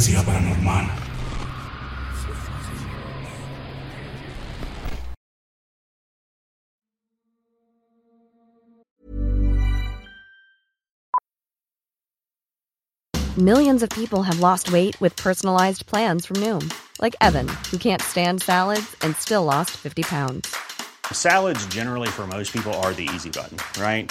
Frecuencia paranormal. Millions of people have lost weight with personalized plans from Noom, like Evan, who can't stand salads and still lost 50 pounds. Salads, generally, for most people, are the easy button, right?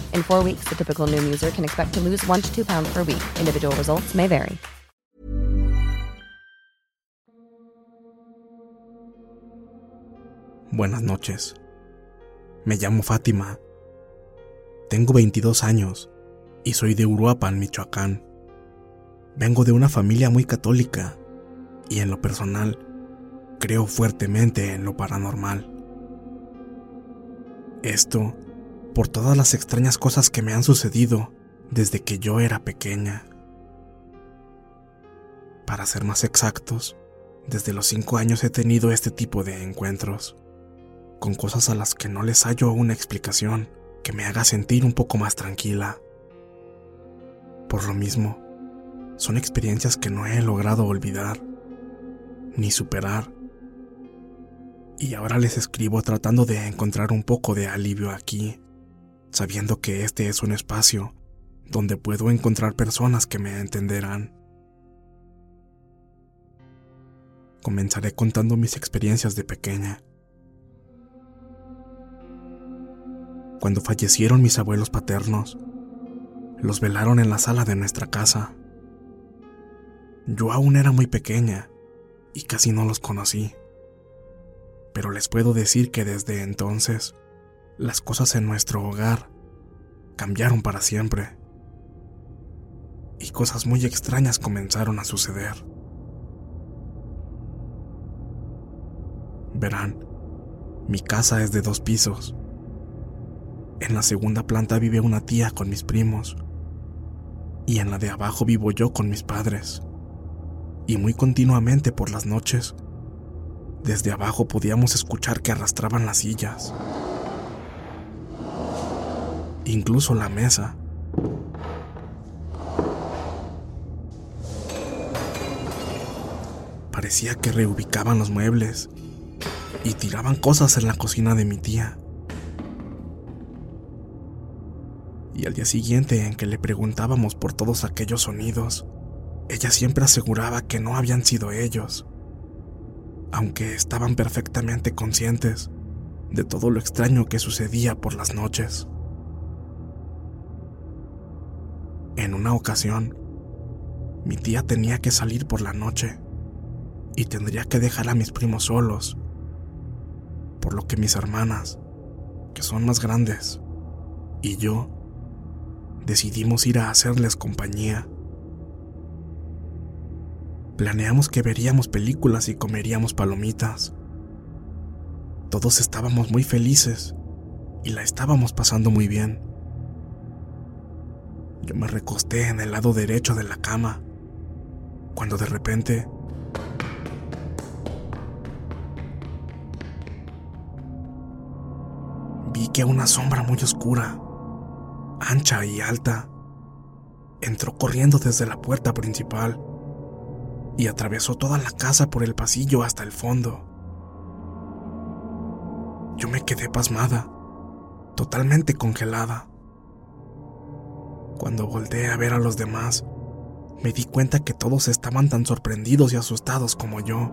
In four weeks, the typical Noom user can expect to lose one to two pounds per week. Individual results may vary. Buenas noches. Me llamo Fátima. Tengo 22 años y soy de Uruapan, Michoacán. Vengo de una familia muy católica y en lo personal creo fuertemente en lo paranormal. Esto por todas las extrañas cosas que me han sucedido desde que yo era pequeña. Para ser más exactos, desde los 5 años he tenido este tipo de encuentros con cosas a las que no les hallo una explicación que me haga sentir un poco más tranquila. Por lo mismo, son experiencias que no he logrado olvidar ni superar. Y ahora les escribo tratando de encontrar un poco de alivio aquí, sabiendo que este es un espacio donde puedo encontrar personas que me entenderán. Comenzaré contando mis experiencias de pequeña. cuando fallecieron mis abuelos paternos. Los velaron en la sala de nuestra casa. Yo aún era muy pequeña y casi no los conocí. Pero les puedo decir que desde entonces las cosas en nuestro hogar cambiaron para siempre. Y cosas muy extrañas comenzaron a suceder. Verán, mi casa es de dos pisos en la segunda planta vive una tía con mis primos. Y en la de abajo vivo yo con mis padres. Y muy continuamente por las noches, desde abajo podíamos escuchar que arrastraban las sillas. Incluso la mesa. Parecía que reubicaban los muebles y tiraban cosas en la cocina de mi tía. y al día siguiente en que le preguntábamos por todos aquellos sonidos, ella siempre aseguraba que no habían sido ellos, aunque estaban perfectamente conscientes de todo lo extraño que sucedía por las noches. En una ocasión, mi tía tenía que salir por la noche y tendría que dejar a mis primos solos, por lo que mis hermanas, que son más grandes, y yo decidimos ir a hacerles compañía. Planeamos que veríamos películas y comeríamos palomitas. Todos estábamos muy felices y la estábamos pasando muy bien. Yo me recosté en el lado derecho de la cama cuando de repente vi que una sombra muy oscura, ancha y alta, entró corriendo desde la puerta principal y atravesó toda la casa por el pasillo hasta el fondo. Yo me quedé pasmada, totalmente congelada. Cuando volteé a ver a los demás, me di cuenta que todos estaban tan sorprendidos y asustados como yo.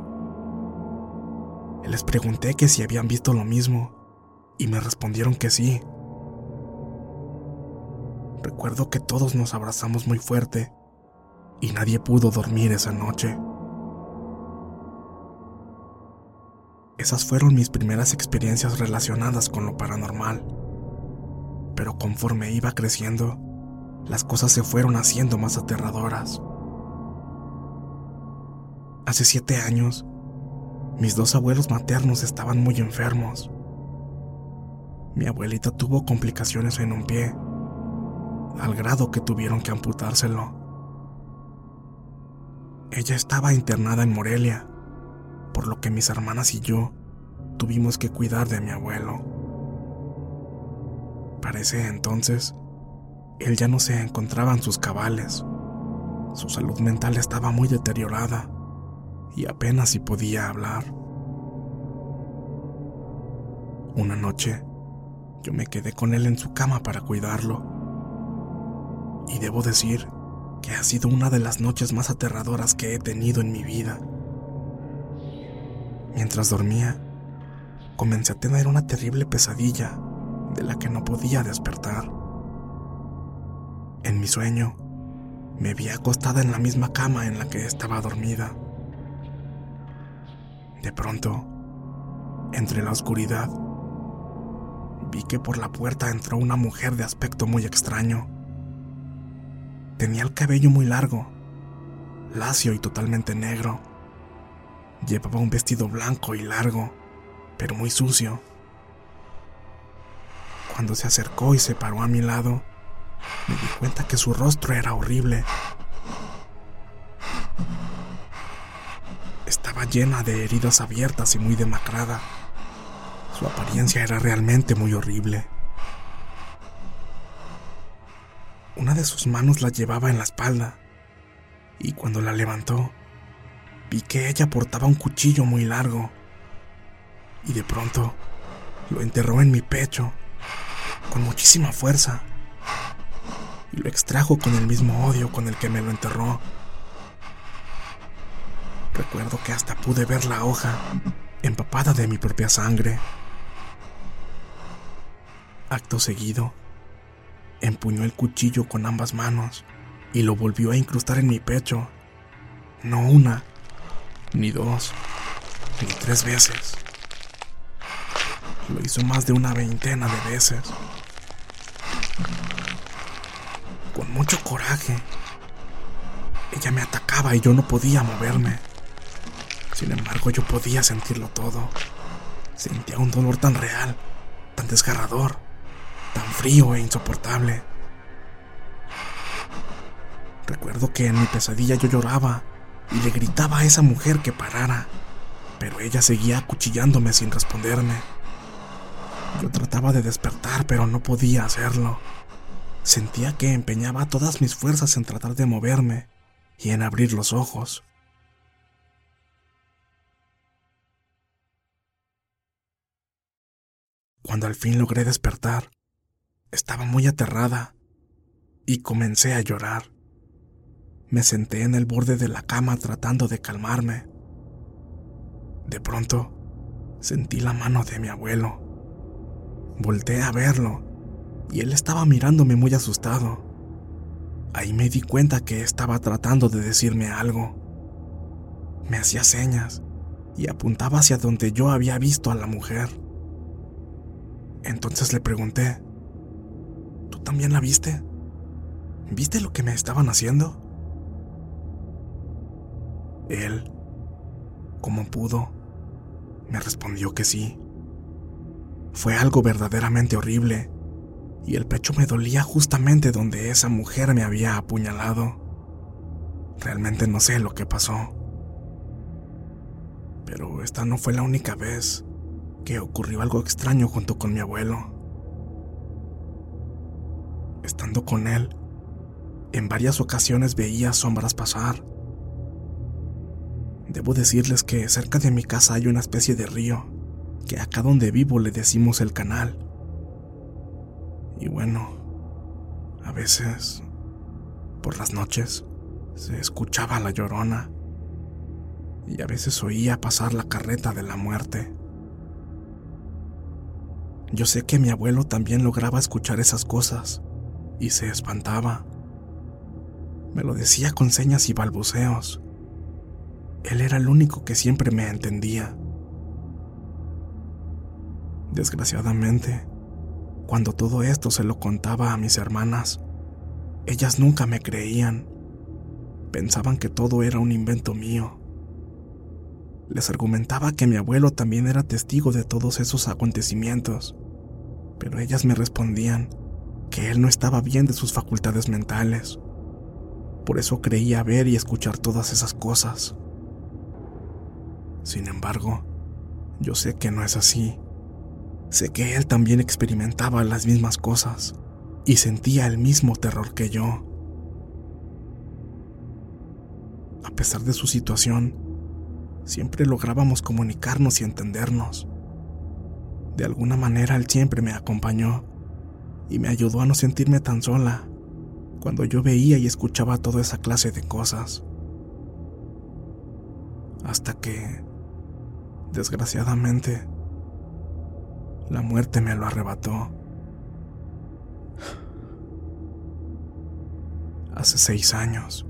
Les pregunté que si habían visto lo mismo y me respondieron que sí. Recuerdo que todos nos abrazamos muy fuerte y nadie pudo dormir esa noche. Esas fueron mis primeras experiencias relacionadas con lo paranormal. Pero conforme iba creciendo, las cosas se fueron haciendo más aterradoras. Hace siete años, mis dos abuelos maternos estaban muy enfermos. Mi abuelita tuvo complicaciones en un pie, al grado que tuvieron que amputárselo. Ella estaba internada en Morelia, por lo que mis hermanas y yo tuvimos que cuidar de mi abuelo. Para ese entonces, él ya no se encontraba en sus cabales. Su salud mental estaba muy deteriorada y apenas si podía hablar. Una noche, yo me quedé con él en su cama para cuidarlo. Y debo decir que ha sido una de las noches más aterradoras que he tenido en mi vida. Mientras dormía, comencé a tener una terrible pesadilla de la que no podía despertar. En mi sueño, me vi acostada en la misma cama en la que estaba dormida. De pronto, entre la oscuridad, vi que por la puerta entró una mujer de aspecto muy extraño. Tenía el cabello muy largo, lacio y totalmente negro. Llevaba un vestido blanco y largo, pero muy sucio. Cuando se acercó y se paró a mi lado, me di cuenta que su rostro era horrible. Estaba llena de heridas abiertas y muy demacrada. Su apariencia era realmente muy horrible. Una de sus manos la llevaba en la espalda, y cuando la levantó, vi que ella portaba un cuchillo muy largo, y de pronto lo enterró en mi pecho, con muchísima fuerza, y lo extrajo con el mismo odio con el que me lo enterró. Recuerdo que hasta pude ver la hoja empapada de mi propia sangre. Acto seguido, empuñó el cuchillo con ambas manos y lo volvió a incrustar en mi pecho. No una, ni dos, ni tres veces. Lo hizo más de una veintena de veces. Con mucho coraje. Ella me atacaba y yo no podía moverme. Sin embargo, yo podía sentirlo todo. Sentía un dolor tan real, tan desgarrador tan frío e insoportable. Recuerdo que en mi pesadilla yo lloraba y le gritaba a esa mujer que parara, pero ella seguía acuchillándome sin responderme. Yo trataba de despertar, pero no podía hacerlo. Sentía que empeñaba todas mis fuerzas en tratar de moverme y en abrir los ojos. Cuando al fin logré despertar, estaba muy aterrada y comencé a llorar. Me senté en el borde de la cama tratando de calmarme. De pronto, sentí la mano de mi abuelo. Volté a verlo y él estaba mirándome muy asustado. Ahí me di cuenta que estaba tratando de decirme algo. Me hacía señas y apuntaba hacia donde yo había visto a la mujer. Entonces le pregunté, ¿Tú también la viste? ¿Viste lo que me estaban haciendo? Él, como pudo, me respondió que sí. Fue algo verdaderamente horrible, y el pecho me dolía justamente donde esa mujer me había apuñalado. Realmente no sé lo que pasó. Pero esta no fue la única vez que ocurrió algo extraño junto con mi abuelo. Estando con él, en varias ocasiones veía sombras pasar. Debo decirles que cerca de mi casa hay una especie de río, que acá donde vivo le decimos el canal. Y bueno, a veces, por las noches, se escuchaba la llorona y a veces oía pasar la carreta de la muerte. Yo sé que mi abuelo también lograba escuchar esas cosas y se espantaba. Me lo decía con señas y balbuceos. Él era el único que siempre me entendía. Desgraciadamente, cuando todo esto se lo contaba a mis hermanas, ellas nunca me creían. Pensaban que todo era un invento mío. Les argumentaba que mi abuelo también era testigo de todos esos acontecimientos, pero ellas me respondían que él no estaba bien de sus facultades mentales. Por eso creía ver y escuchar todas esas cosas. Sin embargo, yo sé que no es así. Sé que él también experimentaba las mismas cosas y sentía el mismo terror que yo. A pesar de su situación, siempre lográbamos comunicarnos y entendernos. De alguna manera él siempre me acompañó y me ayudó a no sentirme tan sola cuando yo veía y escuchaba toda esa clase de cosas. Hasta que, desgraciadamente, la muerte me lo arrebató. Hace seis años.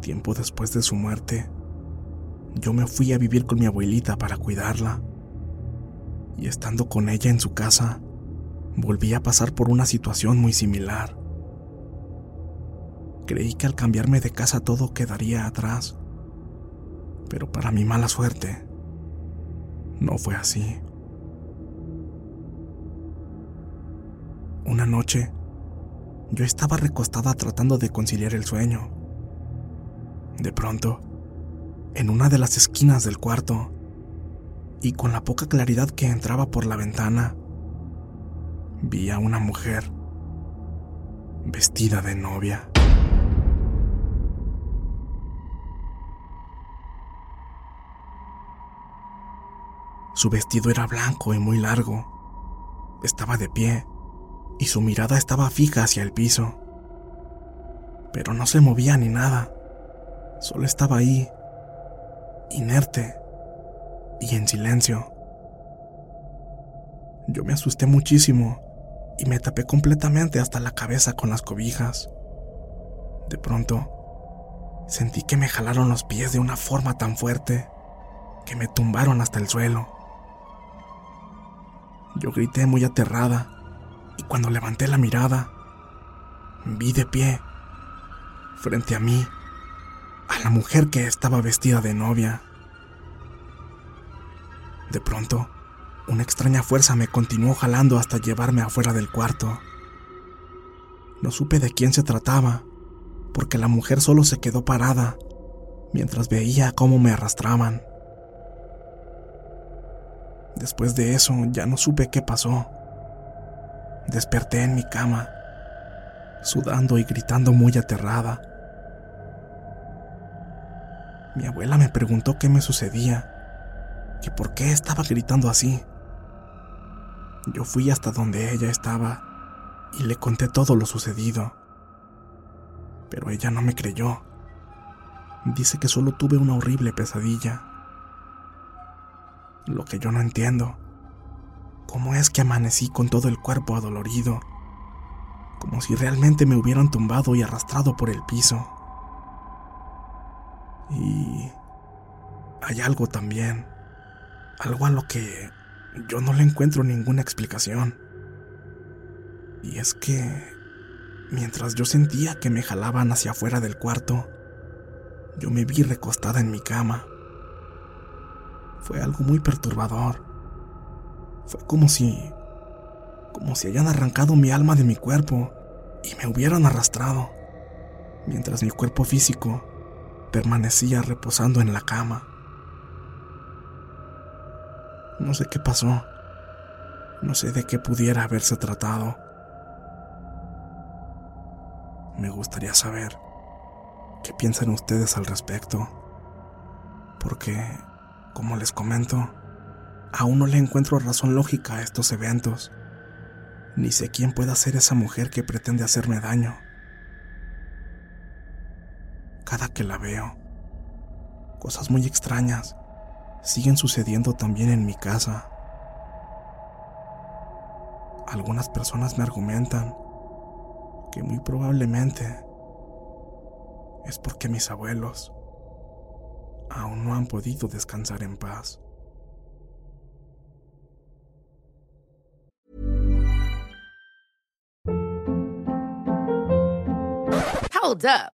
Tiempo después de su muerte, yo me fui a vivir con mi abuelita para cuidarla. Y estando con ella en su casa, volví a pasar por una situación muy similar. Creí que al cambiarme de casa todo quedaría atrás, pero para mi mala suerte, no fue así. Una noche, yo estaba recostada tratando de conciliar el sueño. De pronto, en una de las esquinas del cuarto, y con la poca claridad que entraba por la ventana, vi a una mujer vestida de novia. Su vestido era blanco y muy largo. Estaba de pie y su mirada estaba fija hacia el piso. Pero no se movía ni nada. Solo estaba ahí, inerte y en silencio. Yo me asusté muchísimo y me tapé completamente hasta la cabeza con las cobijas. De pronto, sentí que me jalaron los pies de una forma tan fuerte que me tumbaron hasta el suelo. Yo grité muy aterrada y cuando levanté la mirada, vi de pie, frente a mí, a la mujer que estaba vestida de novia. De pronto, una extraña fuerza me continuó jalando hasta llevarme afuera del cuarto. No supe de quién se trataba, porque la mujer solo se quedó parada mientras veía cómo me arrastraban. Después de eso ya no supe qué pasó. Desperté en mi cama, sudando y gritando muy aterrada. Mi abuela me preguntó qué me sucedía, que por qué estaba gritando así. Yo fui hasta donde ella estaba y le conté todo lo sucedido. Pero ella no me creyó. Dice que solo tuve una horrible pesadilla lo que yo no entiendo. ¿Cómo es que amanecí con todo el cuerpo adolorido? Como si realmente me hubieran tumbado y arrastrado por el piso. Y hay algo también, algo a lo que yo no le encuentro ninguna explicación. Y es que, mientras yo sentía que me jalaban hacia afuera del cuarto, yo me vi recostada en mi cama fue algo muy perturbador. Fue como si... como si hayan arrancado mi alma de mi cuerpo y me hubieran arrastrado, mientras mi cuerpo físico permanecía reposando en la cama. No sé qué pasó, no sé de qué pudiera haberse tratado. Me gustaría saber qué piensan ustedes al respecto, porque, como les comento, aún no le encuentro razón lógica a estos eventos. Ni sé quién pueda ser esa mujer que pretende hacerme daño. Cada que la veo, cosas muy extrañas siguen sucediendo también en mi casa. Algunas personas me argumentan que muy probablemente es porque mis abuelos aún no han podido descansar en paz. Hold up.